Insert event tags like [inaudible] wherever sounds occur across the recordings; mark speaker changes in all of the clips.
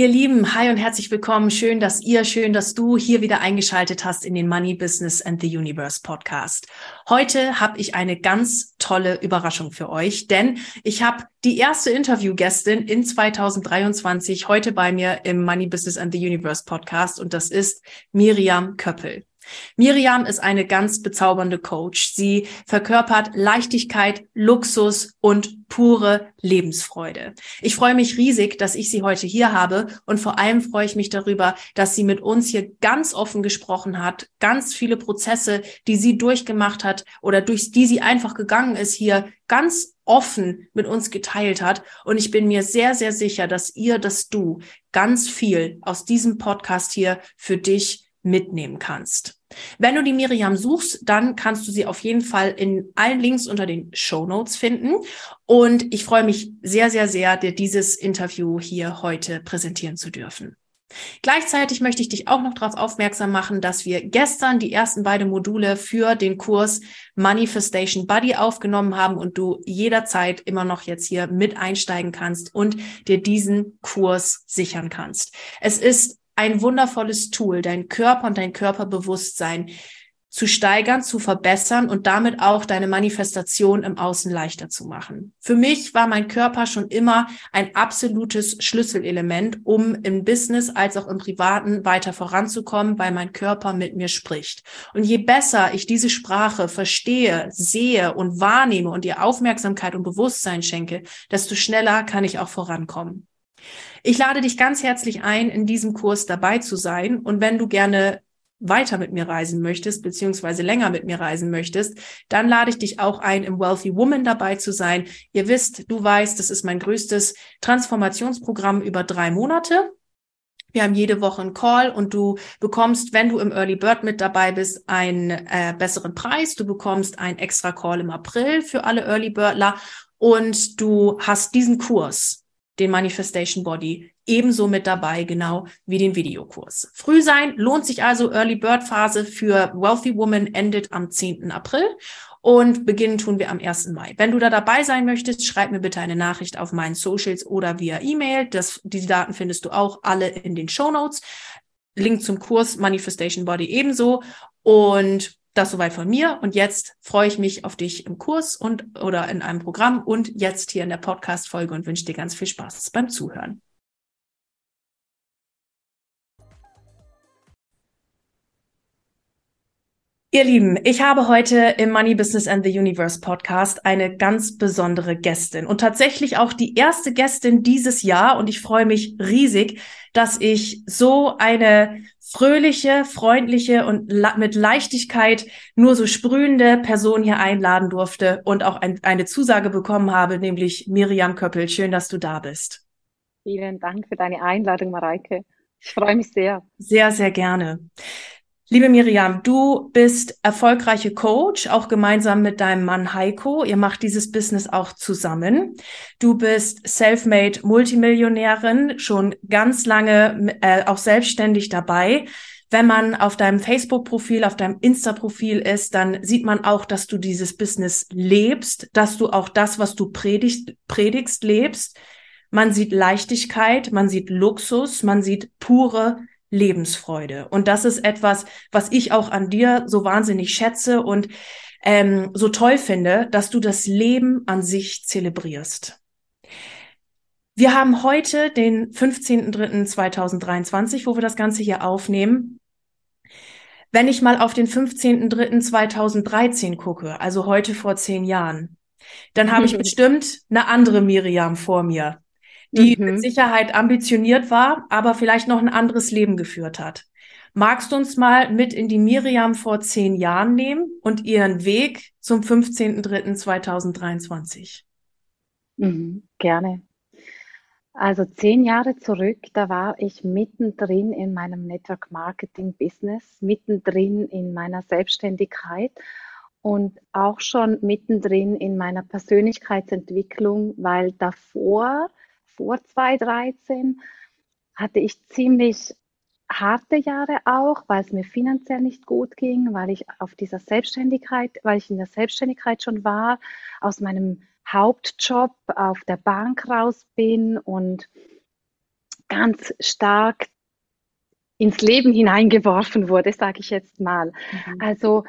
Speaker 1: Ihr Lieben, hi und herzlich willkommen. Schön, dass ihr, schön, dass du hier wieder eingeschaltet hast in den Money Business and the Universe Podcast. Heute habe ich eine ganz tolle Überraschung für euch, denn ich habe die erste Interviewgästin in 2023 heute bei mir im Money Business and the Universe Podcast und das ist Miriam Köppel. Miriam ist eine ganz bezaubernde Coach. Sie verkörpert Leichtigkeit, Luxus und pure Lebensfreude. Ich freue mich riesig, dass ich sie heute hier habe und vor allem freue ich mich darüber, dass sie mit uns hier ganz offen gesprochen hat, ganz viele Prozesse, die sie durchgemacht hat oder durch die sie einfach gegangen ist, hier ganz offen mit uns geteilt hat. Und ich bin mir sehr, sehr sicher, dass ihr, dass du ganz viel aus diesem Podcast hier für dich mitnehmen kannst. Wenn du die Miriam suchst, dann kannst du sie auf jeden Fall in allen Links unter den Show Notes finden. Und ich freue mich sehr, sehr, sehr, dir dieses Interview hier heute präsentieren zu dürfen. Gleichzeitig möchte ich dich auch noch darauf aufmerksam machen, dass wir gestern die ersten beiden Module für den Kurs Manifestation Buddy aufgenommen haben und du jederzeit immer noch jetzt hier mit einsteigen kannst und dir diesen Kurs sichern kannst. Es ist ein wundervolles Tool, dein Körper und dein Körperbewusstsein zu steigern, zu verbessern und damit auch deine Manifestation im Außen leichter zu machen. Für mich war mein Körper schon immer ein absolutes Schlüsselelement, um im Business als auch im Privaten weiter voranzukommen, weil mein Körper mit mir spricht. Und je besser ich diese Sprache verstehe, sehe und wahrnehme und ihr Aufmerksamkeit und Bewusstsein schenke, desto schneller kann ich auch vorankommen. Ich lade dich ganz herzlich ein, in diesem Kurs dabei zu sein. Und wenn du gerne weiter mit mir reisen möchtest, beziehungsweise länger mit mir reisen möchtest, dann lade ich dich auch ein, im Wealthy Woman dabei zu sein. Ihr wisst, du weißt, das ist mein größtes Transformationsprogramm über drei Monate. Wir haben jede Woche einen Call und du bekommst, wenn du im Early Bird mit dabei bist, einen äh, besseren Preis. Du bekommst einen extra Call im April für alle Early Birdler und du hast diesen Kurs den Manifestation Body ebenso mit dabei, genau wie den Videokurs. Früh sein lohnt sich also. Early Bird Phase für Wealthy Woman endet am 10. April und beginnen tun wir am 1. Mai. Wenn du da dabei sein möchtest, schreib mir bitte eine Nachricht auf meinen Socials oder via E-Mail. Das, diese Daten findest du auch alle in den Show Notes. Link zum Kurs Manifestation Body ebenso. Und das soweit von mir. Und jetzt freue ich mich auf dich im Kurs und oder in einem Programm und jetzt hier in der Podcast-Folge und wünsche dir ganz viel Spaß beim Zuhören. Ihr Lieben, ich habe heute im Money Business and the Universe Podcast eine ganz besondere Gästin und tatsächlich auch die erste Gästin dieses Jahr und ich freue mich riesig, dass ich so eine fröhliche, freundliche und mit Leichtigkeit nur so sprühende Person hier einladen durfte und auch ein, eine Zusage bekommen habe, nämlich Miriam Köppel. Schön, dass du da bist.
Speaker 2: Vielen Dank für deine Einladung, Mareike. Ich freue mich sehr.
Speaker 1: Sehr, sehr gerne. Liebe Miriam, du bist erfolgreiche Coach, auch gemeinsam mit deinem Mann Heiko. Ihr macht dieses Business auch zusammen. Du bist self-made Multimillionärin, schon ganz lange äh, auch selbstständig dabei. Wenn man auf deinem Facebook-Profil, auf deinem Insta-Profil ist, dann sieht man auch, dass du dieses Business lebst, dass du auch das, was du predigst, predigst lebst. Man sieht Leichtigkeit, man sieht Luxus, man sieht pure Lebensfreude. Und das ist etwas, was ich auch an dir so wahnsinnig schätze und ähm, so toll finde, dass du das Leben an sich zelebrierst. Wir haben heute den 15.03.2023, wo wir das Ganze hier aufnehmen. Wenn ich mal auf den 15.03.2013 gucke, also heute vor zehn Jahren, dann habe ich bestimmt eine andere Miriam vor mir, die mhm. mit Sicherheit ambitioniert war, aber vielleicht noch ein anderes Leben geführt hat. Magst du uns mal mit in die Miriam vor zehn Jahren nehmen und ihren Weg zum 15.03.2023?
Speaker 2: Mhm, gerne. Also zehn Jahre zurück, da war ich mittendrin in meinem Network Marketing Business, mittendrin in meiner Selbstständigkeit und auch schon mittendrin in meiner Persönlichkeitsentwicklung, weil davor, vor 2013, hatte ich ziemlich harte Jahre auch, weil es mir finanziell nicht gut ging, weil ich auf dieser Selbstständigkeit, weil ich in der Selbstständigkeit schon war, aus meinem Hauptjob auf der Bank raus bin und ganz stark ins Leben hineingeworfen wurde, sage ich jetzt mal. Mhm. Also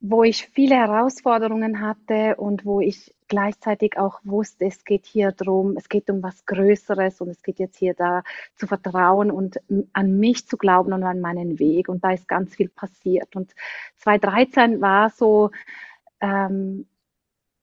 Speaker 2: wo ich viele Herausforderungen hatte und wo ich gleichzeitig auch wusste, es geht hier drum, es geht um was Größeres und es geht jetzt hier da zu vertrauen und an mich zu glauben und an meinen Weg. Und da ist ganz viel passiert. Und 2013 war so ähm,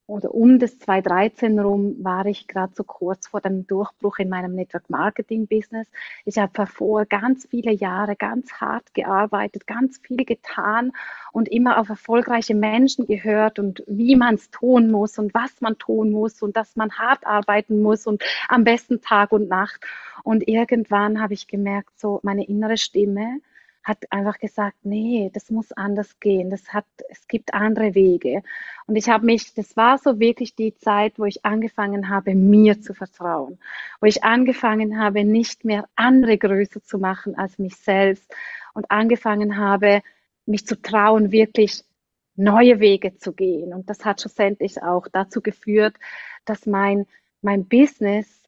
Speaker 2: oder um das 2013 rum war ich gerade so kurz vor dem Durchbruch in meinem Network Marketing Business. Ich habe davor ganz viele Jahre ganz hart gearbeitet, ganz viel getan und immer auf erfolgreiche Menschen gehört und wie man es tun muss und was man tun muss und dass man hart arbeiten muss und am besten Tag und Nacht. Und irgendwann habe ich gemerkt, so meine innere Stimme, hat einfach gesagt, nee, das muss anders gehen. Das hat, es gibt andere Wege. Und ich habe mich, das war so wirklich die Zeit, wo ich angefangen habe, mir zu vertrauen, wo ich angefangen habe, nicht mehr andere größer zu machen als mich selbst und angefangen habe, mich zu trauen, wirklich neue Wege zu gehen. Und das hat schlussendlich auch dazu geführt, dass mein, mein Business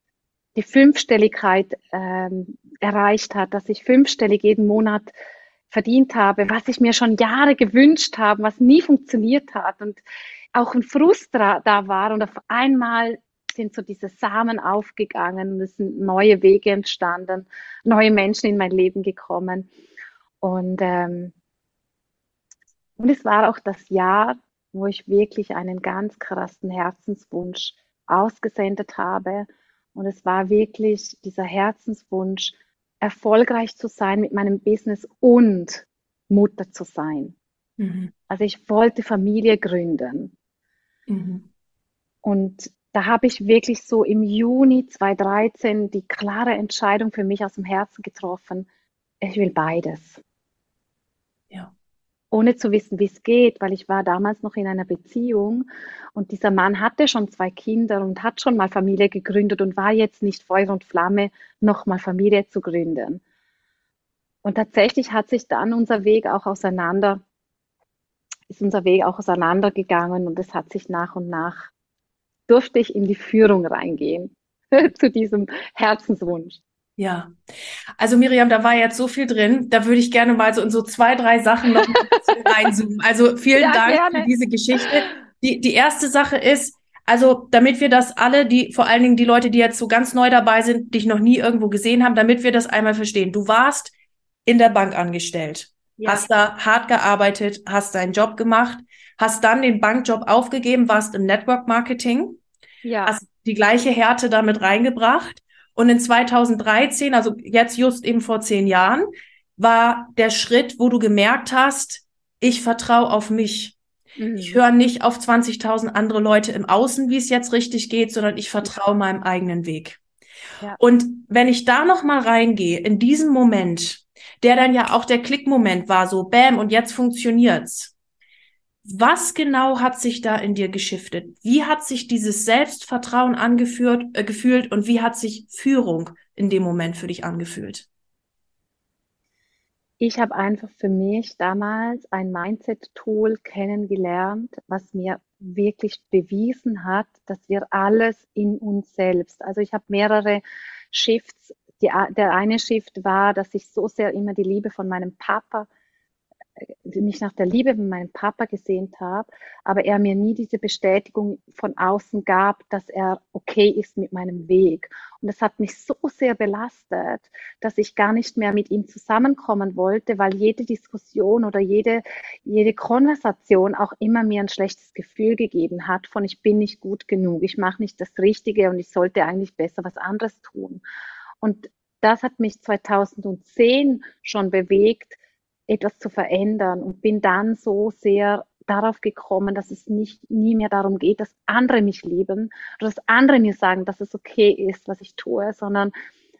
Speaker 2: die Fünfstelligkeit ähm, erreicht hat, dass ich fünfstellig jeden Monat verdient habe, was ich mir schon Jahre gewünscht habe, was nie funktioniert hat und auch ein Frust da, war und auf einmal sind so diese Samen aufgegangen und es sind neue Wege entstanden, neue Menschen in mein Leben gekommen. Und ähm, und es war auch das Jahr, wo ich wirklich einen ganz krassen Herzenswunsch ausgesendet habe und es war wirklich dieser Herzenswunsch, erfolgreich zu sein mit meinem Business und Mutter zu sein. Mhm. Also ich wollte Familie gründen. Mhm. Und da habe ich wirklich so im Juni 2013 die klare Entscheidung für mich aus dem Herzen getroffen. Ich will beides ohne zu wissen, wie es geht, weil ich war damals noch in einer Beziehung und dieser Mann hatte schon zwei Kinder und hat schon mal Familie gegründet und war jetzt nicht Feuer und Flamme, noch mal Familie zu gründen. Und tatsächlich hat sich dann unser Weg auch auseinander, ist unser Weg auch auseinandergegangen und es hat sich nach und nach, durfte ich in die Führung reingehen [laughs] zu diesem Herzenswunsch.
Speaker 1: Ja, also Miriam, da war jetzt so viel drin. Da würde ich gerne mal so in so zwei, drei Sachen noch [laughs] reinzoomen. Also vielen ja, Dank gerne. für diese Geschichte. Die, die erste Sache ist, also damit wir das alle, die vor allen Dingen die Leute, die jetzt so ganz neu dabei sind, dich noch nie irgendwo gesehen haben, damit wir das einmal verstehen. Du warst in der Bank angestellt, ja. hast da hart gearbeitet, hast deinen Job gemacht, hast dann den Bankjob aufgegeben, warst im Network Marketing, ja. hast die gleiche Härte damit reingebracht und in 2013, also jetzt just eben vor zehn Jahren, war der Schritt, wo du gemerkt hast, ich vertraue auf mich. Mhm. Ich höre nicht auf 20.000 andere Leute im Außen, wie es jetzt richtig geht, sondern ich vertraue meinem eigenen Weg. Ja. Und wenn ich da noch mal reingehe, in diesem Moment, der dann ja auch der Klickmoment war, so bam, und jetzt funktioniert's. Was genau hat sich da in dir geschiftet? Wie hat sich dieses Selbstvertrauen angeführt, äh, gefühlt und wie hat sich Führung in dem Moment für dich angefühlt?
Speaker 2: Ich habe einfach für mich damals ein Mindset-Tool kennengelernt, was mir wirklich bewiesen hat, dass wir alles in uns selbst, also ich habe mehrere Shifts. Die, der eine Shift war, dass ich so sehr immer die Liebe von meinem Papa mich nach der Liebe von meinem Papa gesehnt habe, aber er mir nie diese Bestätigung von außen gab, dass er okay ist mit meinem Weg. Und das hat mich so sehr belastet, dass ich gar nicht mehr mit ihm zusammenkommen wollte, weil jede Diskussion oder jede, jede Konversation auch immer mir ein schlechtes Gefühl gegeben hat von ich bin nicht gut genug, ich mache nicht das Richtige und ich sollte eigentlich besser was anderes tun. Und das hat mich 2010 schon bewegt, etwas zu verändern und bin dann so sehr darauf gekommen, dass es nicht nie mehr darum geht, dass andere mich lieben oder dass andere mir sagen, dass es okay ist, was ich tue, sondern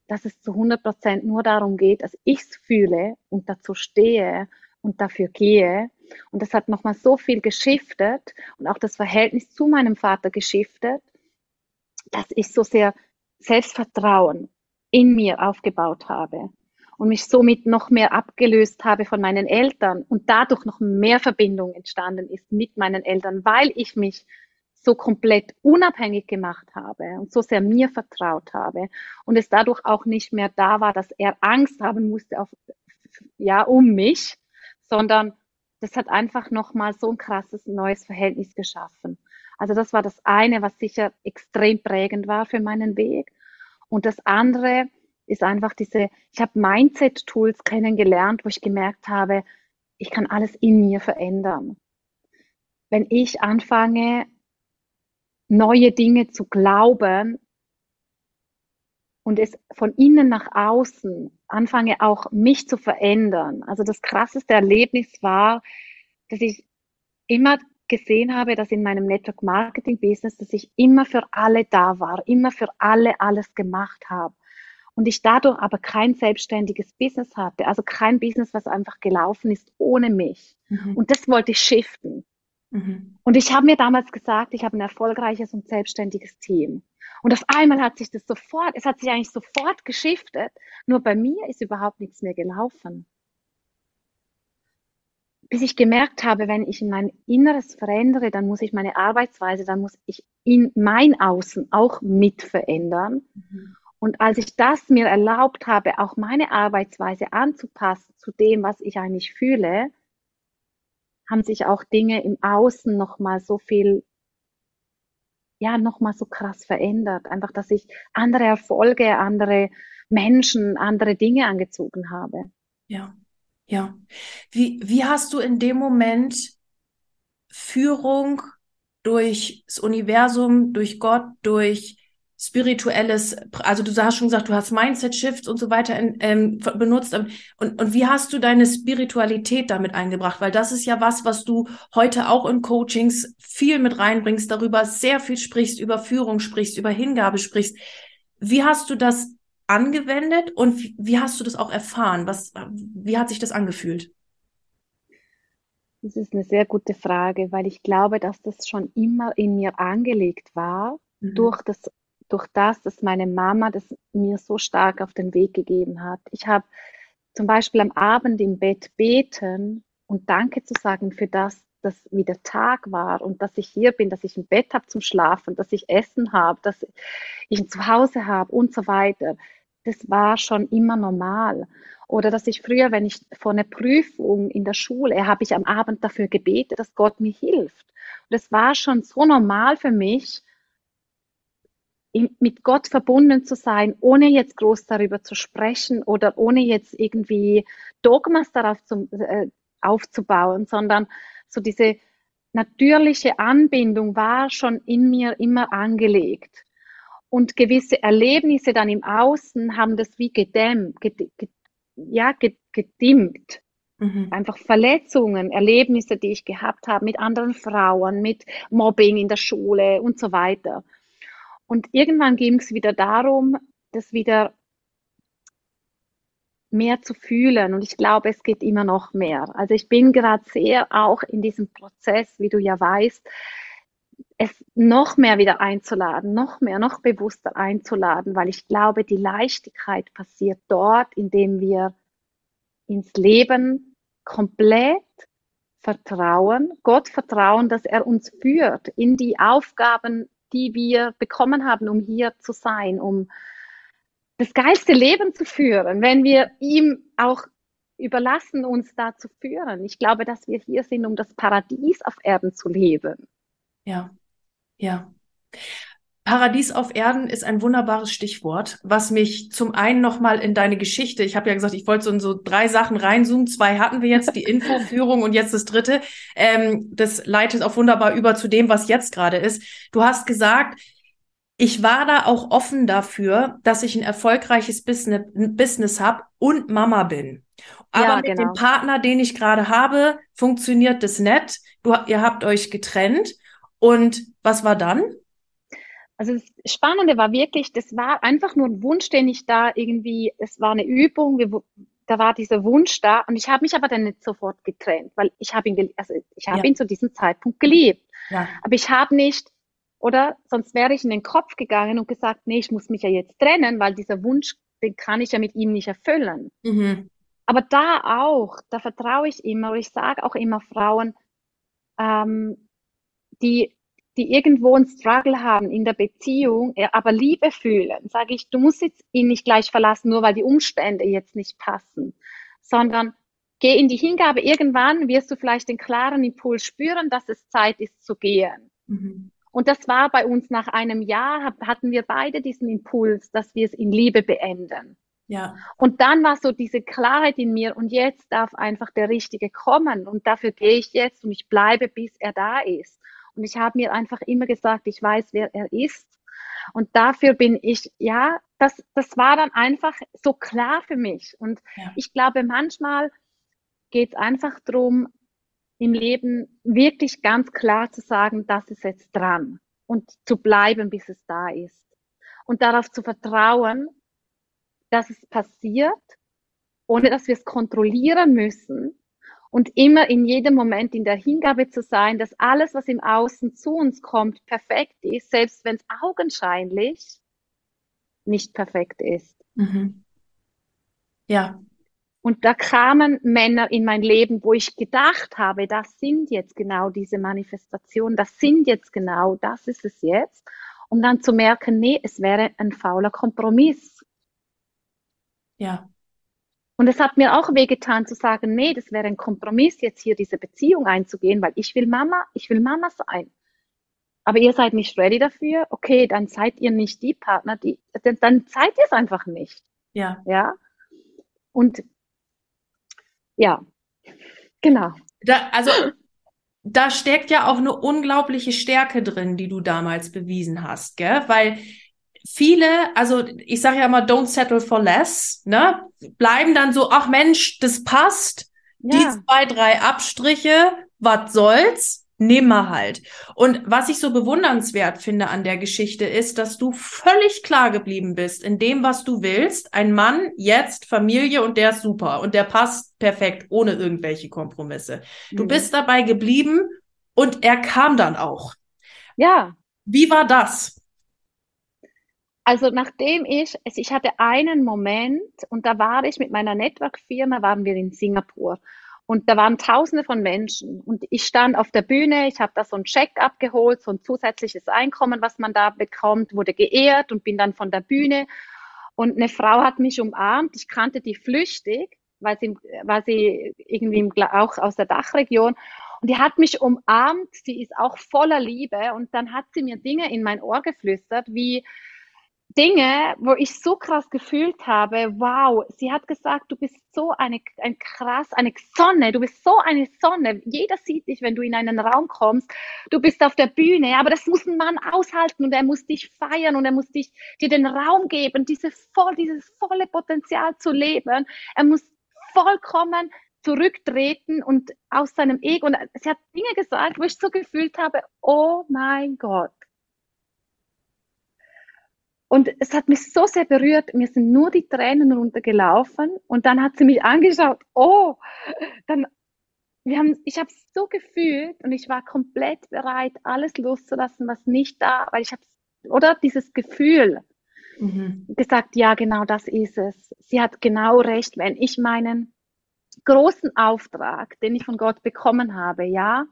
Speaker 2: dass es zu 100 Prozent nur darum geht, dass ich es fühle und dazu stehe und dafür gehe. Und das hat nochmal so viel geschiftet und auch das Verhältnis zu meinem Vater geschiftet, dass ich so sehr Selbstvertrauen in mir aufgebaut habe und mich somit noch mehr abgelöst habe von meinen Eltern und dadurch noch mehr Verbindung entstanden ist mit meinen Eltern, weil ich mich so komplett unabhängig gemacht habe und so sehr mir vertraut habe und es dadurch auch nicht mehr da war, dass er Angst haben musste auf, ja, um mich, sondern das hat einfach nochmal so ein krasses neues Verhältnis geschaffen. Also das war das eine, was sicher extrem prägend war für meinen Weg. Und das andere ist einfach diese, ich habe Mindset-Tools kennengelernt, wo ich gemerkt habe, ich kann alles in mir verändern. Wenn ich anfange, neue Dinge zu glauben und es von innen nach außen anfange auch mich zu verändern. Also das krasseste Erlebnis war, dass ich immer gesehen habe, dass in meinem Network Marketing Business, dass ich immer für alle da war, immer für alle alles gemacht habe. Und ich dadurch aber kein selbstständiges Business hatte, also kein Business, was einfach gelaufen ist ohne mich. Mhm. Und das wollte ich shiften. Mhm. Und ich habe mir damals gesagt, ich habe ein erfolgreiches und selbstständiges Team. Und auf einmal hat sich das sofort, es hat sich eigentlich sofort geschiftet. Nur bei mir ist überhaupt nichts mehr gelaufen. Bis ich gemerkt habe, wenn ich mein Inneres verändere, dann muss ich meine Arbeitsweise, dann muss ich in mein Außen auch mit verändern. Mhm. Und als ich das mir erlaubt habe, auch meine Arbeitsweise anzupassen zu dem, was ich eigentlich fühle, haben sich auch Dinge im Außen nochmal so viel, ja, nochmal so krass verändert. Einfach, dass ich andere Erfolge, andere Menschen, andere Dinge angezogen habe.
Speaker 1: Ja, ja. Wie, wie hast du in dem Moment Führung durch das Universum, durch Gott, durch spirituelles, also du hast schon gesagt, du hast Mindset-Shifts und so weiter in, ähm, benutzt. Und, und wie hast du deine Spiritualität damit eingebracht? Weil das ist ja was, was du heute auch in Coachings viel mit reinbringst, darüber sehr viel sprichst, über Führung sprichst, über Hingabe sprichst. Wie hast du das angewendet und wie hast du das auch erfahren? Was, wie hat sich das angefühlt?
Speaker 2: Das ist eine sehr gute Frage, weil ich glaube, dass das schon immer in mir angelegt war mhm. durch das durch das, dass meine Mama das mir so stark auf den Weg gegeben hat. Ich habe zum Beispiel am Abend im Bett beten und Danke zu sagen für das, dass wieder Tag war und dass ich hier bin, dass ich ein Bett habe zum Schlafen, dass ich Essen habe, dass ich ein Zuhause habe und so weiter. Das war schon immer normal. Oder dass ich früher, wenn ich vor einer Prüfung in der Schule, habe ich am Abend dafür gebetet, dass Gott mir hilft. Und das war schon so normal für mich, mit Gott verbunden zu sein, ohne jetzt groß darüber zu sprechen oder ohne jetzt irgendwie Dogmas darauf zu, äh, aufzubauen, sondern so diese natürliche Anbindung war schon in mir immer angelegt. Und gewisse Erlebnisse dann im Außen haben das wie gedämmt, ged, ged, ja, gedimmt. Mhm. Einfach Verletzungen, Erlebnisse, die ich gehabt habe mit anderen Frauen, mit Mobbing in der Schule und so weiter. Und irgendwann ging es wieder darum, das wieder mehr zu fühlen. Und ich glaube, es geht immer noch mehr. Also ich bin gerade sehr auch in diesem Prozess, wie du ja weißt, es noch mehr wieder einzuladen, noch mehr, noch bewusster einzuladen, weil ich glaube, die Leichtigkeit passiert dort, indem wir ins Leben komplett vertrauen, Gott vertrauen, dass er uns führt in die Aufgaben, die wir bekommen haben, um hier zu sein, um das geilste Leben zu führen, wenn wir ihm auch überlassen, uns da zu führen. Ich glaube, dass wir hier sind, um das Paradies auf Erden zu leben.
Speaker 1: Ja, ja. Paradies auf Erden ist ein wunderbares Stichwort, was mich zum einen nochmal in deine Geschichte, ich habe ja gesagt, ich wollte so in so drei Sachen reinzoomen, zwei hatten wir jetzt, die [laughs] Infoführung und jetzt das dritte. Ähm, das leitet auch wunderbar über zu dem, was jetzt gerade ist. Du hast gesagt, ich war da auch offen dafür, dass ich ein erfolgreiches Business, Business habe und Mama bin. Aber ja, mit genau. dem Partner, den ich gerade habe, funktioniert das nett. Du, ihr habt euch getrennt. Und was war dann?
Speaker 2: Also das Spannende war wirklich, das war einfach nur ein Wunsch, den ich da irgendwie, es war eine Übung, wir, da war dieser Wunsch da und ich habe mich aber dann nicht sofort getrennt, weil ich habe ihn, also ich habe ja. ihn zu diesem Zeitpunkt geliebt. Ja. Aber ich habe nicht, oder sonst wäre ich in den Kopf gegangen und gesagt, nee, ich muss mich ja jetzt trennen, weil dieser Wunsch, den kann ich ja mit ihm nicht erfüllen. Mhm. Aber da auch, da vertraue ich immer, und ich sage auch immer Frauen, ähm, die, die irgendwo einen Struggle haben in der Beziehung, aber Liebe fühlen, sage ich, du musst jetzt ihn nicht gleich verlassen, nur weil die Umstände jetzt nicht passen, sondern geh in die Hingabe. Irgendwann wirst du vielleicht den klaren Impuls spüren, dass es Zeit ist zu gehen. Mhm. Und das war bei uns nach einem Jahr, hatten wir beide diesen Impuls, dass wir es in Liebe beenden. Ja. Und dann war so diese Klarheit in mir und jetzt darf einfach der Richtige kommen und dafür gehe ich jetzt und ich bleibe, bis er da ist. Und ich habe mir einfach immer gesagt, ich weiß, wer er ist. Und dafür bin ich, ja, das, das war dann einfach so klar für mich. Und ja. ich glaube, manchmal geht es einfach darum, im Leben wirklich ganz klar zu sagen, das ist jetzt dran und zu bleiben, bis es da ist. Und darauf zu vertrauen, dass es passiert, ohne dass wir es kontrollieren müssen und immer in jedem Moment in der Hingabe zu sein, dass alles, was im Außen zu uns kommt, perfekt ist, selbst wenn es augenscheinlich nicht perfekt ist. Mhm.
Speaker 1: Ja,
Speaker 2: und da kamen Männer in mein Leben, wo ich gedacht habe, das sind jetzt genau diese Manifestationen, das sind jetzt genau, das ist es jetzt. Um dann zu merken, nee, es wäre ein fauler Kompromiss.
Speaker 1: Ja.
Speaker 2: Und es hat mir auch wehgetan zu sagen, nee, das wäre ein Kompromiss, jetzt hier diese Beziehung einzugehen, weil ich will Mama, ich will Mama sein. Aber ihr seid nicht ready dafür, okay, dann seid ihr nicht die Partner, die, dann seid ihr es einfach nicht.
Speaker 1: Ja.
Speaker 2: Ja. Und ja, genau.
Speaker 1: Da, also da steckt ja auch eine unglaubliche Stärke drin, die du damals bewiesen hast, gell? Weil viele, also ich sage ja immer, don't settle for less, ne? Bleiben dann so, ach Mensch, das passt. Ja. Die zwei, drei Abstriche, was soll's? nimm mal halt. Und was ich so bewundernswert finde an der Geschichte ist, dass du völlig klar geblieben bist in dem, was du willst. Ein Mann, jetzt Familie und der ist super und der passt perfekt, ohne irgendwelche Kompromisse. Du mhm. bist dabei geblieben und er kam dann auch.
Speaker 2: Ja.
Speaker 1: Wie war das?
Speaker 2: Also nachdem ich, also ich hatte einen Moment und da war ich mit meiner Network-Firma, waren wir in Singapur und da waren Tausende von Menschen. Und ich stand auf der Bühne, ich habe da so ein Check abgeholt, so ein zusätzliches Einkommen, was man da bekommt, wurde geehrt und bin dann von der Bühne. Und eine Frau hat mich umarmt. Ich kannte die flüchtig, weil sie, weil sie irgendwie auch aus der Dachregion. Und die hat mich umarmt. Sie ist auch voller Liebe. Und dann hat sie mir Dinge in mein Ohr geflüstert, wie, Dinge, wo ich so krass gefühlt habe, wow, sie hat gesagt, du bist so eine, ein krass, eine Sonne, du bist so eine Sonne. Jeder sieht dich, wenn du in einen Raum kommst. Du bist auf der Bühne, aber das muss ein Mann aushalten und er muss dich feiern und er muss dich, dir den Raum geben, diese voll, dieses volle Potenzial zu leben. Er muss vollkommen zurücktreten und aus seinem Ego. Und sie hat Dinge gesagt, wo ich so gefühlt habe, oh mein Gott und es hat mich so sehr berührt. Mir sind nur die Tränen runtergelaufen. Und dann hat sie mich angeschaut. Oh, dann, wir haben, ich habe es so gefühlt und ich war komplett bereit, alles loszulassen, was nicht da, weil ich habe, oder dieses Gefühl mhm. gesagt, ja, genau das ist es. Sie hat genau recht, wenn ich meinen großen Auftrag, den ich von Gott bekommen habe, ja.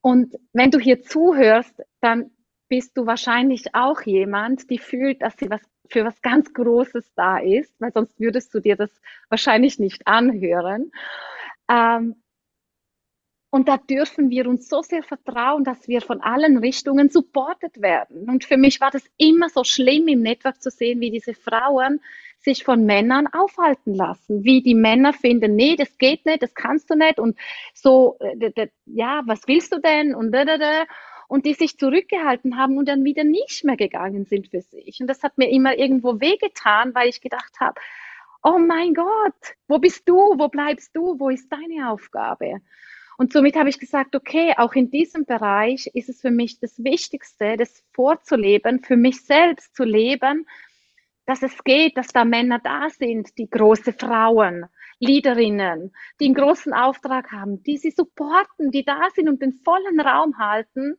Speaker 2: Und wenn du hier zuhörst, dann bist du wahrscheinlich auch jemand, die fühlt, dass sie was für was ganz Großes da ist, weil sonst würdest du dir das wahrscheinlich nicht anhören. Ähm, und da dürfen wir uns so sehr vertrauen, dass wir von allen Richtungen supportet werden. Und für mich war das immer so schlimm im Network zu sehen, wie diese Frauen sich von Männern aufhalten lassen, wie die Männer finden, nee, das geht nicht, das kannst du nicht und so, äh, ja, was willst du denn und da, da, da. Und die sich zurückgehalten haben und dann wieder nicht mehr gegangen sind für sich. Und das hat mir immer irgendwo wehgetan, weil ich gedacht habe, oh mein Gott, wo bist du? Wo bleibst du? Wo ist deine Aufgabe? Und somit habe ich gesagt, okay, auch in diesem Bereich ist es für mich das Wichtigste, das vorzuleben, für mich selbst zu leben, dass es geht, dass da Männer da sind, die große Frauen, Leaderinnen, die einen großen Auftrag haben, die sie supporten, die da sind und den vollen Raum halten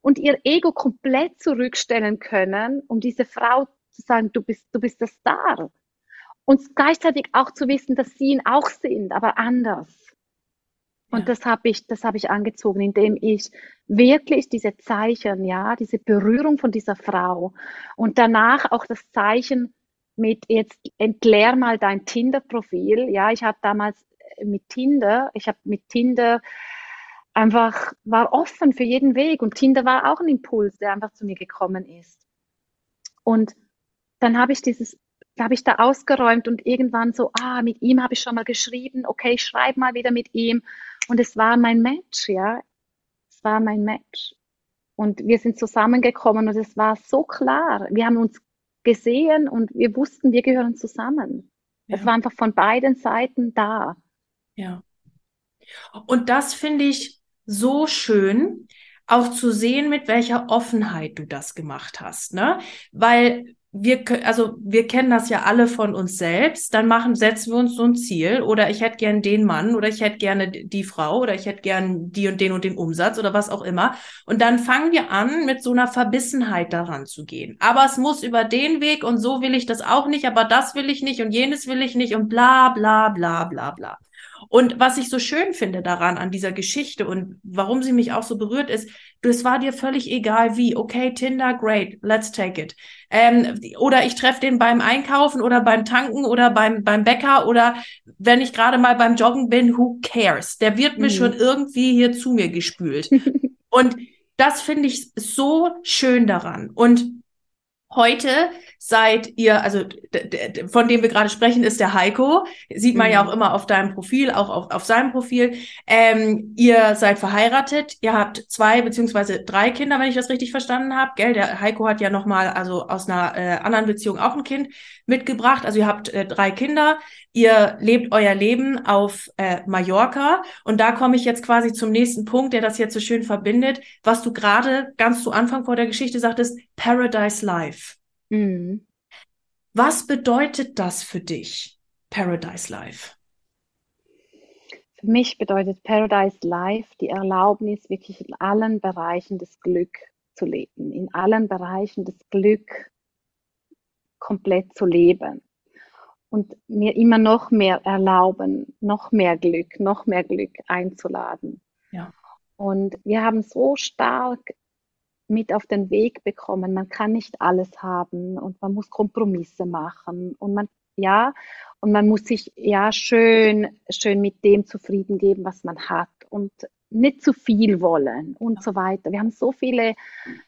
Speaker 2: und ihr Ego komplett zurückstellen können, um diese Frau zu sagen, du bist, du bist der Star. Und gleichzeitig auch zu wissen, dass sie ihn auch sind, aber anders. Und ja. das habe ich, das habe ich angezogen, indem ich wirklich diese Zeichen, ja, diese Berührung von dieser Frau und danach auch das Zeichen mit jetzt entleer mal dein Tinder-Profil. Ja, ich habe damals äh, mit Tinder, ich habe mit Tinder einfach war offen für jeden Weg und Tinder war auch ein Impuls, der einfach zu mir gekommen ist. Und dann habe ich dieses habe ich da ausgeräumt und irgendwann so, ah, mit ihm habe ich schon mal geschrieben, okay, ich schreibe mal wieder mit ihm. Und es war mein Match, ja. Es war mein Match. Und wir sind zusammengekommen und es war so klar. Wir haben uns gesehen und wir wussten, wir gehören zusammen. Ja. Es war einfach von beiden Seiten da.
Speaker 1: Ja. Und das finde ich so schön, auch zu sehen, mit welcher Offenheit du das gemacht hast, ne? Weil wir, also wir kennen das ja alle von uns selbst, dann machen, setzen wir uns so ein Ziel oder ich hätte gern den Mann oder ich hätte gerne die Frau oder ich hätte gern die und den und den Umsatz oder was auch immer. Und dann fangen wir an, mit so einer Verbissenheit daran zu gehen. Aber es muss über den Weg und so will ich das auch nicht, aber das will ich nicht und jenes will ich nicht und bla bla bla bla bla. Und was ich so schön finde daran, an dieser Geschichte und warum sie mich auch so berührt ist, es war dir völlig egal wie. Okay, Tinder, great, let's take it. Ähm, oder ich treffe den beim Einkaufen oder beim Tanken oder beim, beim Bäcker oder wenn ich gerade mal beim Joggen bin, who cares? Der wird mir mhm. schon irgendwie hier zu mir gespült. [laughs] und das finde ich so schön daran. Und heute seid ihr, also von dem wir gerade sprechen, ist der Heiko. Sieht man mhm. ja auch immer auf deinem Profil, auch auf, auf seinem Profil. Ähm, ihr seid verheiratet, ihr habt zwei beziehungsweise drei Kinder, wenn ich das richtig verstanden habe. Gell, der Heiko hat ja nochmal, also aus einer äh, anderen Beziehung auch ein Kind mitgebracht. Also ihr habt äh, drei Kinder, ihr lebt euer Leben auf äh, Mallorca. Und da komme ich jetzt quasi zum nächsten Punkt, der das jetzt so schön verbindet, was du gerade ganz zu Anfang vor der Geschichte sagtest, Paradise Life. Mhm. Was bedeutet das für dich, Paradise Life?
Speaker 2: Für mich bedeutet Paradise Life die Erlaubnis, wirklich in allen Bereichen das Glück zu leben, in allen Bereichen das Glück komplett zu leben und mir immer noch mehr erlauben, noch mehr Glück, noch mehr Glück einzuladen. Ja. Und wir haben so stark mit auf den Weg bekommen. Man kann nicht alles haben und man muss Kompromisse machen und man, ja, und man muss sich ja schön, schön mit dem zufrieden geben, was man hat und nicht zu viel wollen und so weiter. Wir haben so viele,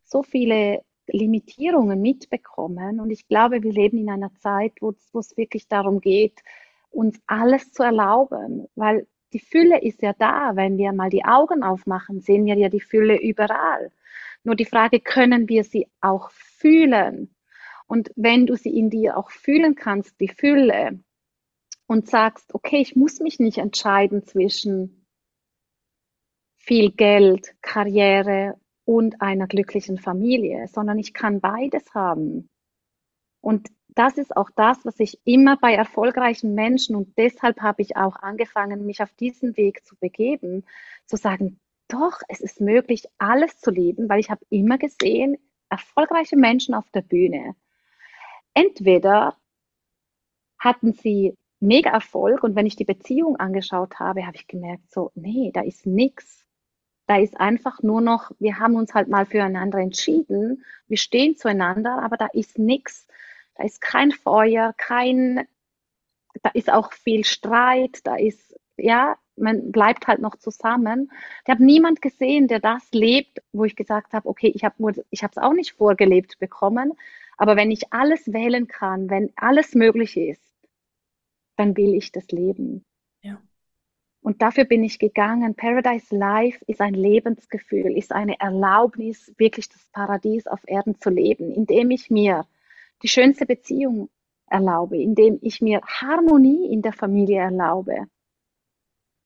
Speaker 2: so viele Limitierungen mitbekommen und ich glaube, wir leben in einer Zeit, wo es, wo es wirklich darum geht, uns alles zu erlauben, weil die Fülle ist ja da. Wenn wir mal die Augen aufmachen, sehen wir ja die Fülle überall. Nur die Frage, können wir sie auch fühlen? Und wenn du sie in dir auch fühlen kannst, die Fülle, und sagst, okay, ich muss mich nicht entscheiden zwischen viel Geld, Karriere und einer glücklichen Familie, sondern ich kann beides haben. Und das ist auch das, was ich immer bei erfolgreichen Menschen und deshalb habe ich auch angefangen, mich auf diesen Weg zu begeben, zu sagen, doch, es ist möglich, alles zu leben, weil ich habe immer gesehen, erfolgreiche Menschen auf der Bühne. Entweder hatten sie mega Erfolg und wenn ich die Beziehung angeschaut habe, habe ich gemerkt, so, nee, da ist nichts. Da ist einfach nur noch, wir haben uns halt mal füreinander entschieden, wir stehen zueinander, aber da ist nichts. Da ist kein Feuer, kein, da ist auch viel Streit, da ist, ja, man bleibt halt noch zusammen. Ich habe niemand gesehen, der das lebt, wo ich gesagt habe, okay, ich habe ich habe es auch nicht vorgelebt bekommen, aber wenn ich alles wählen kann, wenn alles möglich ist, dann will ich das leben.
Speaker 1: Ja.
Speaker 2: Und dafür bin ich gegangen. Paradise Life ist ein Lebensgefühl, ist eine Erlaubnis, wirklich das Paradies auf Erden zu leben, indem ich mir die schönste Beziehung erlaube, indem ich mir Harmonie in der Familie erlaube,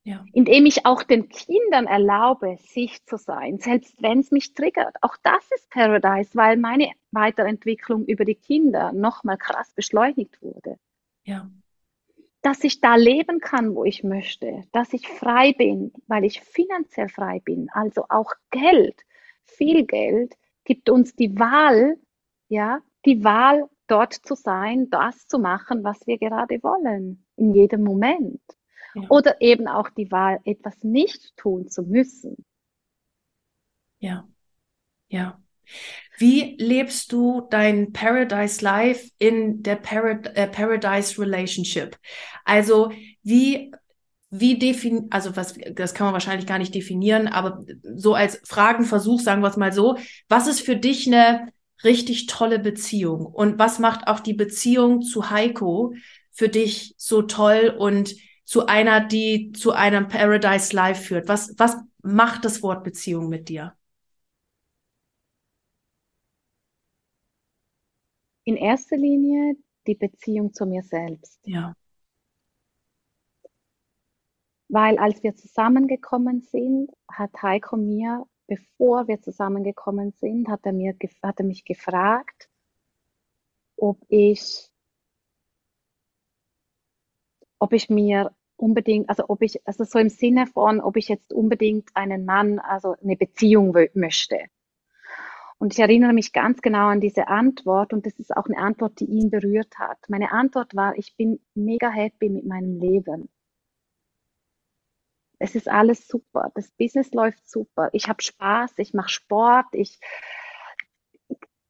Speaker 2: ja. indem ich auch den Kindern erlaube, sich zu sein, selbst wenn es mich triggert. Auch das ist Paradise, weil meine Weiterentwicklung über die Kinder nochmal krass beschleunigt wurde. Ja dass ich da leben kann, wo ich möchte, dass ich frei bin, weil ich finanziell frei bin. Also auch Geld, viel Geld gibt uns die Wahl, ja, die Wahl dort zu sein, das zu machen, was wir gerade wollen, in jedem Moment. Ja. Oder eben auch die Wahl, etwas nicht tun zu müssen.
Speaker 1: Ja, ja. Wie lebst du dein Paradise Life in der Parad äh, Paradise Relationship? Also wie wie defin also was das kann man wahrscheinlich gar nicht definieren, aber so als Fragenversuch sagen wir es mal so, was ist für dich eine richtig tolle Beziehung und was macht auch die Beziehung zu Heiko für dich so toll und zu einer, die zu einem Paradise Life führt? Was was macht das Wort Beziehung mit dir?
Speaker 2: in erster Linie die Beziehung zu mir selbst.
Speaker 1: Ja.
Speaker 2: Weil als wir zusammengekommen sind, hat Heiko mir, bevor wir zusammengekommen sind, hat er, mir, hat er mich gefragt, ob ich, ob ich mir unbedingt, also ob ich, also so im Sinne von, ob ich jetzt unbedingt einen Mann, also eine Beziehung möchte. Und ich erinnere mich ganz genau an diese Antwort und das ist auch eine Antwort, die ihn berührt hat. Meine Antwort war, ich bin mega happy mit meinem Leben. Es ist alles super, das Business läuft super, ich habe Spaß, ich mache Sport, ich,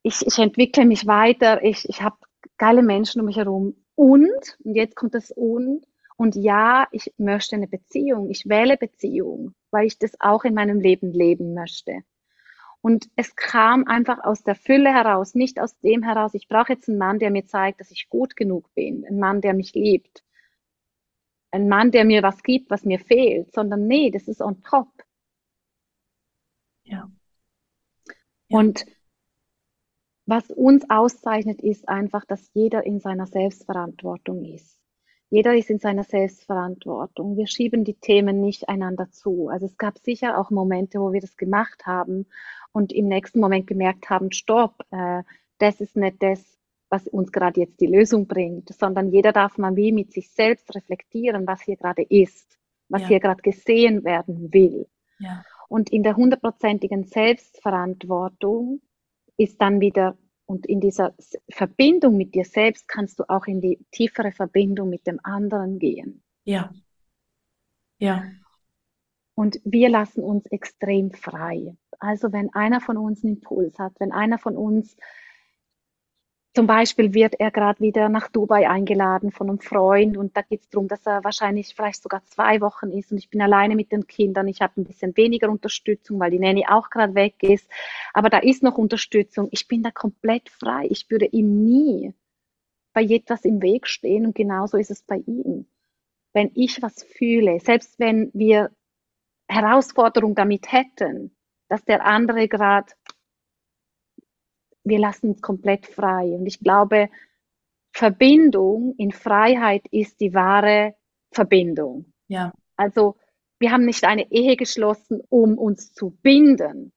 Speaker 2: ich, ich entwickle mich weiter, ich, ich habe geile Menschen um mich herum. Und, und jetzt kommt das Und, und ja, ich möchte eine Beziehung, ich wähle Beziehung, weil ich das auch in meinem Leben leben möchte. Und es kam einfach aus der Fülle heraus, nicht aus dem heraus, ich brauche jetzt einen Mann, der mir zeigt, dass ich gut genug bin, ein Mann, der mich liebt, ein Mann, der mir was gibt, was mir fehlt, sondern nee, das ist on top.
Speaker 1: Ja.
Speaker 2: ja. Und was uns auszeichnet, ist einfach, dass jeder in seiner Selbstverantwortung ist. Jeder ist in seiner Selbstverantwortung. Wir schieben die Themen nicht einander zu. Also es gab sicher auch Momente, wo wir das gemacht haben und im nächsten Moment gemerkt haben, stopp, äh, das ist nicht das, was uns gerade jetzt die Lösung bringt, sondern jeder darf mal wie mit sich selbst reflektieren, was hier gerade ist, was ja. hier gerade gesehen werden will. Ja. Und in der hundertprozentigen Selbstverantwortung ist dann wieder, und in dieser Verbindung mit dir selbst kannst du auch in die tiefere Verbindung mit dem anderen gehen.
Speaker 1: Ja. Ja.
Speaker 2: Und wir lassen uns extrem frei. Also wenn einer von uns einen Impuls hat, wenn einer von uns zum Beispiel wird er gerade wieder nach Dubai eingeladen von einem Freund und da geht es darum, dass er wahrscheinlich vielleicht sogar zwei Wochen ist und ich bin alleine mit den Kindern. Ich habe ein bisschen weniger Unterstützung, weil die Nanny auch gerade weg ist. Aber da ist noch Unterstützung. Ich bin da komplett frei. Ich würde ihm nie bei etwas im Weg stehen und genauso ist es bei ihm. Wenn ich was fühle, selbst wenn wir Herausforderung damit hätten, dass der andere gerade, wir lassen uns komplett frei. Und ich glaube, Verbindung in Freiheit ist die wahre Verbindung.
Speaker 1: Ja.
Speaker 2: Also wir haben nicht eine Ehe geschlossen, um uns zu binden,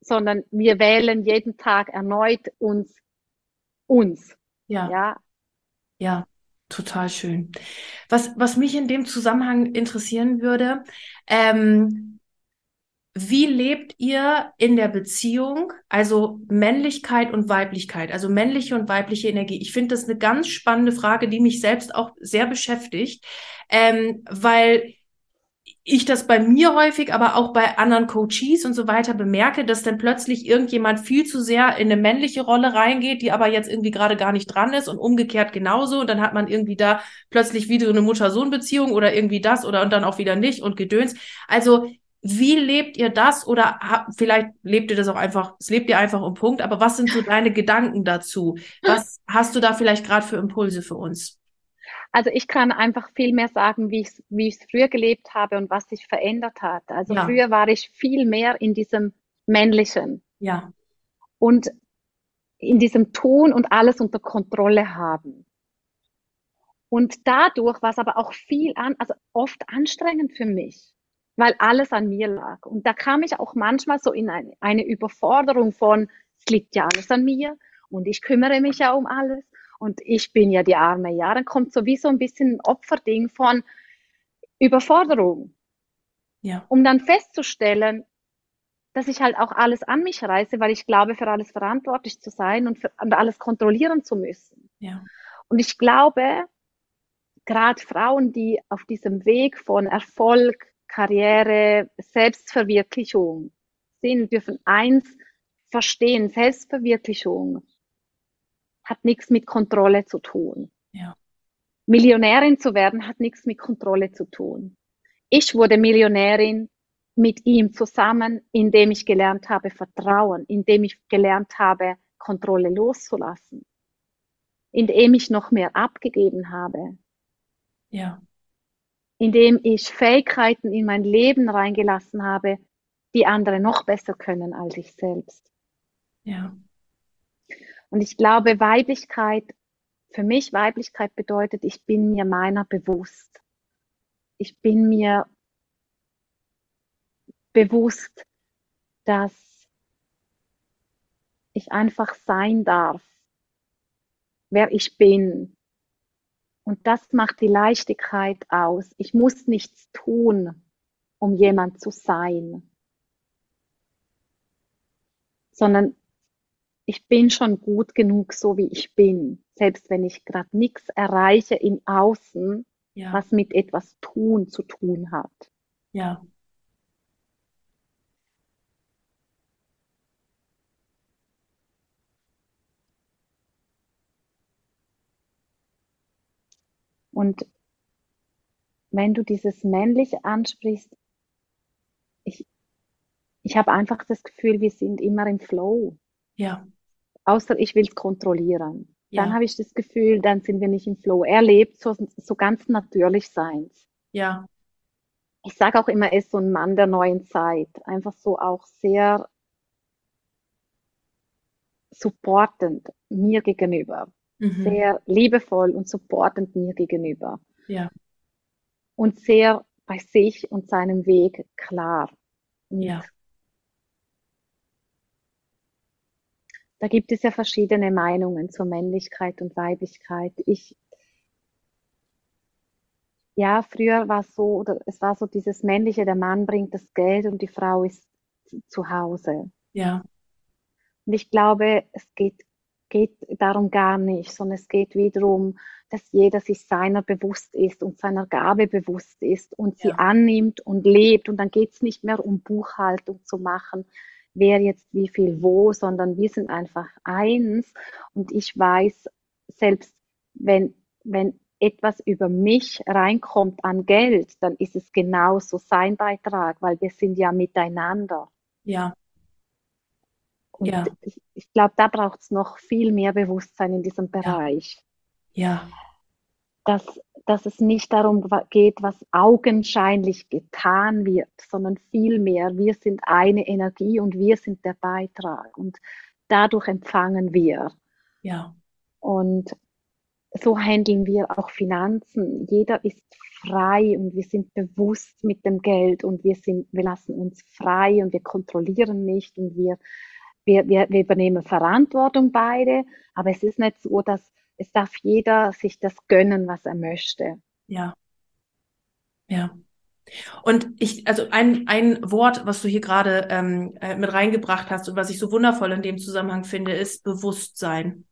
Speaker 2: sondern wir wählen jeden Tag erneut uns uns.
Speaker 1: Ja. Ja. Ja. Total schön. Was, was mich in dem Zusammenhang interessieren würde, ähm, wie lebt ihr in der Beziehung, also Männlichkeit und Weiblichkeit, also männliche und weibliche Energie? Ich finde das eine ganz spannende Frage, die mich selbst auch sehr beschäftigt, ähm, weil ich das bei mir häufig, aber auch bei anderen Coaches und so weiter bemerke, dass dann plötzlich irgendjemand viel zu sehr in eine männliche Rolle reingeht, die aber jetzt irgendwie gerade gar nicht dran ist und umgekehrt genauso. Und dann hat man irgendwie da plötzlich wieder eine Mutter-Sohn-Beziehung oder irgendwie das oder und dann auch wieder nicht und Gedöns. Also wie lebt ihr das oder vielleicht lebt ihr das auch einfach, es lebt ihr einfach um Punkt, aber was sind so deine Gedanken dazu? Was hast du da vielleicht gerade für Impulse für uns?
Speaker 2: Also ich kann einfach viel mehr sagen, wie ich wie es früher gelebt habe und was sich verändert hat. Also ja. früher war ich viel mehr in diesem männlichen.
Speaker 1: Ja.
Speaker 2: Und in diesem Tun und alles unter Kontrolle haben. Und dadurch war es aber auch viel an, also oft anstrengend für mich, weil alles an mir lag. Und da kam ich auch manchmal so in eine, eine Überforderung von, es liegt ja alles an mir und ich kümmere mich ja um alles und ich bin ja die arme. Ja, dann kommt sowieso ein bisschen ein Opferding von Überforderung. Ja. Um dann festzustellen, dass ich halt auch alles an mich reiße, weil ich glaube, für alles verantwortlich zu sein und, für, und alles kontrollieren zu müssen.
Speaker 1: Ja.
Speaker 2: Und ich glaube, gerade Frauen, die auf diesem Weg von Erfolg, Karriere, Selbstverwirklichung sind, dürfen eins verstehen, Selbstverwirklichung hat nichts mit Kontrolle zu tun.
Speaker 1: Ja.
Speaker 2: Millionärin zu werden hat nichts mit Kontrolle zu tun. Ich wurde Millionärin mit ihm zusammen, indem ich gelernt habe, Vertrauen, indem ich gelernt habe, Kontrolle loszulassen, indem ich noch mehr abgegeben habe.
Speaker 1: Ja.
Speaker 2: Indem ich Fähigkeiten in mein Leben reingelassen habe, die andere noch besser können als ich selbst.
Speaker 1: Ja.
Speaker 2: Und ich glaube, Weiblichkeit, für mich Weiblichkeit bedeutet, ich bin mir meiner bewusst. Ich bin mir bewusst, dass ich einfach sein darf, wer ich bin. Und das macht die Leichtigkeit aus. Ich muss nichts tun, um jemand zu sein, sondern ich bin schon gut genug, so wie ich bin. Selbst wenn ich gerade nichts erreiche im Außen, ja. was mit etwas tun zu tun hat.
Speaker 1: Ja.
Speaker 2: Und wenn du dieses Männliche ansprichst, ich, ich habe einfach das Gefühl, wir sind immer im Flow.
Speaker 1: Ja
Speaker 2: außer ich will es kontrollieren. Ja. Dann habe ich das Gefühl, dann sind wir nicht im Flow. Er lebt so, so ganz natürlich Seins.
Speaker 1: Ja.
Speaker 2: Ich sage auch immer, er ist so ein Mann der neuen Zeit. Einfach so auch sehr supportend mir gegenüber. Mhm. Sehr liebevoll und supportend mir gegenüber.
Speaker 1: Ja.
Speaker 2: Und sehr bei sich und seinem Weg klar.
Speaker 1: Und ja.
Speaker 2: Da gibt es ja verschiedene Meinungen zur Männlichkeit und Weiblichkeit. Ich, ja, früher war es so, oder es war so dieses männliche, der Mann bringt das Geld und die Frau ist zu Hause.
Speaker 1: Ja.
Speaker 2: Und ich glaube, es geht, geht darum gar nicht, sondern es geht wiederum, dass jeder sich seiner bewusst ist und seiner Gabe bewusst ist und sie ja. annimmt und lebt. Und dann geht es nicht mehr um Buchhaltung zu machen, wer jetzt wie viel wo, sondern wir sind einfach eins und ich weiß, selbst wenn, wenn etwas über mich reinkommt an Geld, dann ist es genauso sein Beitrag, weil wir sind ja miteinander.
Speaker 1: Ja.
Speaker 2: Und ja. ich, ich glaube, da braucht es noch viel mehr Bewusstsein in diesem Bereich.
Speaker 1: Ja. ja.
Speaker 2: Dass dass es nicht darum geht, was augenscheinlich getan wird, sondern vielmehr, wir sind eine Energie und wir sind der Beitrag und dadurch empfangen wir.
Speaker 1: Ja.
Speaker 2: Und so handeln wir auch Finanzen. Jeder ist frei und wir sind bewusst mit dem Geld und wir sind, wir lassen uns frei und wir kontrollieren nicht und wir, wir, wir, wir übernehmen Verantwortung beide. Aber es ist nicht so, dass es darf jeder sich das gönnen, was er möchte.
Speaker 1: Ja. Ja. Und ich, also ein, ein Wort, was du hier gerade ähm, äh, mit reingebracht hast und was ich so wundervoll in dem Zusammenhang finde, ist Bewusstsein.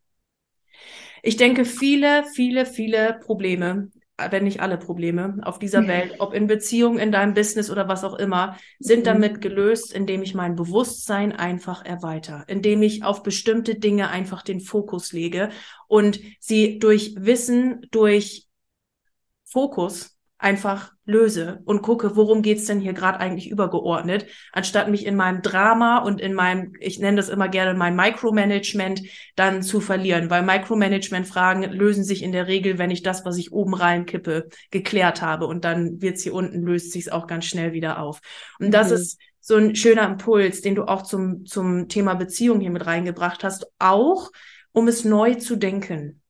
Speaker 1: Ich denke, viele, viele, viele Probleme, wenn nicht alle Probleme auf dieser Welt, ob in Beziehung, in deinem Business oder was auch immer, sind mhm. damit gelöst, indem ich mein Bewusstsein einfach erweitere, indem ich auf bestimmte Dinge einfach den Fokus lege und sie durch Wissen, durch Fokus einfach löse und gucke, worum geht's denn hier gerade eigentlich übergeordnet, anstatt mich in meinem Drama und in meinem, ich nenne das immer gerne mein Micromanagement, dann zu verlieren. Weil Micromanagement-Fragen lösen sich in der Regel, wenn ich das, was ich oben reinkippe, geklärt habe. Und dann wird's hier unten, löst sich's auch ganz schnell wieder auf. Und mhm. das ist so ein schöner Impuls, den du auch zum, zum Thema Beziehung hier mit reingebracht hast, auch um es neu zu denken.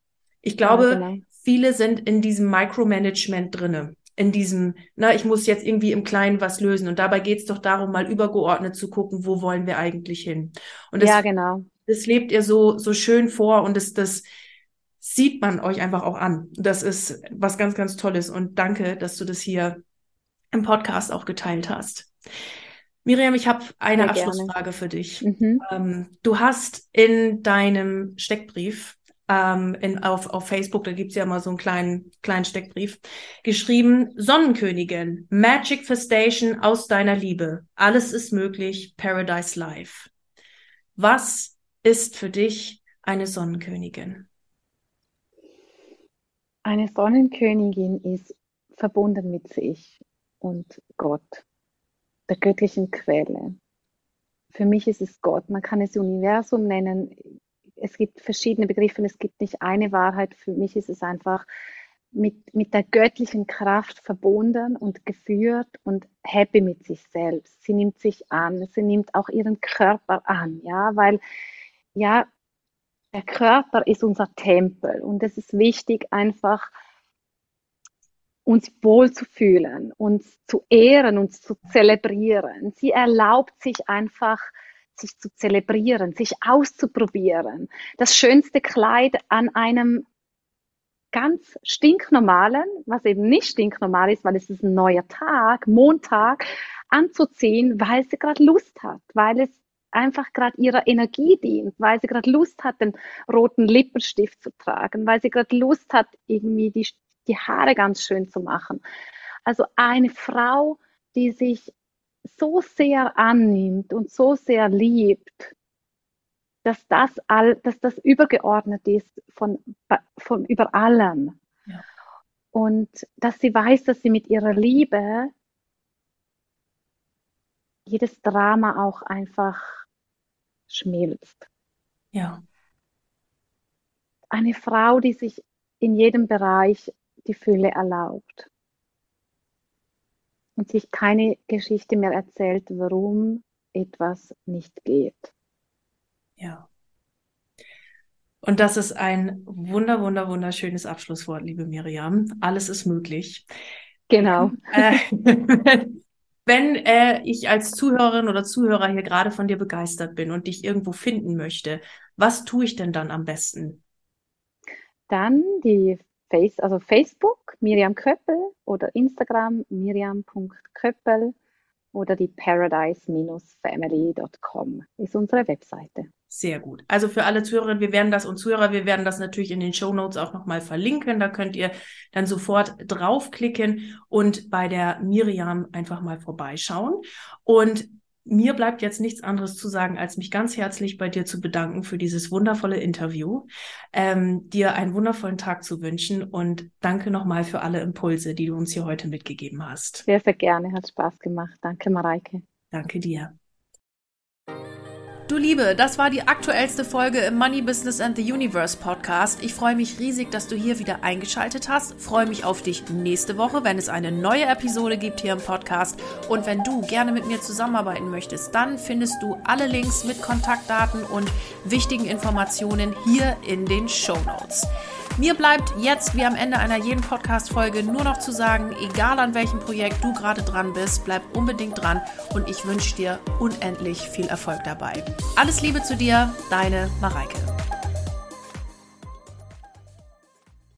Speaker 1: Ich glaube, ja, genau viele sind in diesem Micromanagement drinne. In diesem, na, ich muss jetzt irgendwie im Kleinen was lösen. Und dabei geht es doch darum, mal übergeordnet zu gucken, wo wollen wir eigentlich hin. Und das,
Speaker 2: ja, genau.
Speaker 1: Das lebt ihr so, so schön vor und das, das sieht man euch einfach auch an. Das ist was ganz, ganz Tolles. Und danke, dass du das hier im Podcast auch geteilt hast. Miriam, ich habe eine Sehr Abschlussfrage gerne. für dich. Mhm. Ähm, du hast in deinem Steckbrief ähm, in, auf, auf Facebook, da gibt's ja immer so einen kleinen, kleinen Steckbrief, geschrieben, Sonnenkönigin, Magic Festation aus deiner Liebe. Alles ist möglich, Paradise Life. Was ist für dich eine Sonnenkönigin?
Speaker 2: Eine Sonnenkönigin ist verbunden mit sich und Gott, der göttlichen Quelle. Für mich ist es Gott. Man kann es Universum nennen es gibt verschiedene Begriffe, es gibt nicht eine Wahrheit. Für mich ist es einfach mit, mit der göttlichen Kraft verbunden und geführt und happy mit sich selbst. Sie nimmt sich an, sie nimmt auch ihren Körper an, ja, weil ja, der Körper ist unser Tempel und es ist wichtig, einfach uns wohlzufühlen, uns zu ehren, uns zu zelebrieren. Sie erlaubt sich einfach, sich zu zelebrieren, sich auszuprobieren. Das schönste Kleid an einem ganz stinknormalen, was eben nicht stinknormal ist, weil es ist ein neuer Tag, Montag, anzuziehen, weil sie gerade Lust hat, weil es einfach gerade ihrer Energie dient, weil sie gerade Lust hat, den roten Lippenstift zu tragen, weil sie gerade Lust hat, irgendwie die, die Haare ganz schön zu machen. Also eine Frau, die sich so sehr annimmt und so sehr liebt, dass das all, dass das übergeordnet ist von, von über allem. Ja. Und dass sie weiß, dass sie mit ihrer Liebe jedes Drama auch einfach schmilzt.
Speaker 1: Ja.
Speaker 2: Eine Frau, die sich in jedem Bereich die Fülle erlaubt und sich keine Geschichte mehr erzählt, warum etwas nicht geht.
Speaker 1: Ja. Und das ist ein wunder, wunder, wunderschönes Abschlusswort, liebe Miriam. Alles ist möglich.
Speaker 2: Genau.
Speaker 1: Äh, [laughs] wenn äh, ich als Zuhörerin oder Zuhörer hier gerade von dir begeistert bin und dich irgendwo finden möchte, was tue ich denn dann am besten?
Speaker 2: Dann die Face, also Facebook Miriam Köppel oder Instagram miriam.köppel oder die paradise-family.com ist unsere Webseite.
Speaker 1: Sehr gut. Also für alle Zuhörerinnen, wir werden das und Zuhörer, wir werden das natürlich in den Show Notes auch nochmal verlinken. Da könnt ihr dann sofort draufklicken und bei der Miriam einfach mal vorbeischauen. Und mir bleibt jetzt nichts anderes zu sagen, als mich ganz herzlich bei dir zu bedanken für dieses wundervolle Interview, ähm, dir einen wundervollen Tag zu wünschen und danke nochmal für alle Impulse, die du uns hier heute mitgegeben hast.
Speaker 2: Sehr, sehr gerne, hat Spaß gemacht. Danke, Mareike.
Speaker 1: Danke dir. Du Liebe, das war die aktuellste Folge im Money Business and the Universe Podcast. Ich freue mich riesig, dass du hier wieder eingeschaltet hast. Freue mich auf dich nächste Woche, wenn es eine neue Episode gibt hier im Podcast. Und wenn du gerne mit mir zusammenarbeiten möchtest, dann findest du alle Links mit Kontaktdaten und wichtigen Informationen hier in den Show Notes. Mir bleibt jetzt wie am Ende einer jeden Podcast-Folge nur noch zu sagen, egal an welchem Projekt du gerade dran bist, bleib unbedingt dran und ich wünsche dir unendlich viel Erfolg dabei. Alles Liebe zu dir, deine Mareike.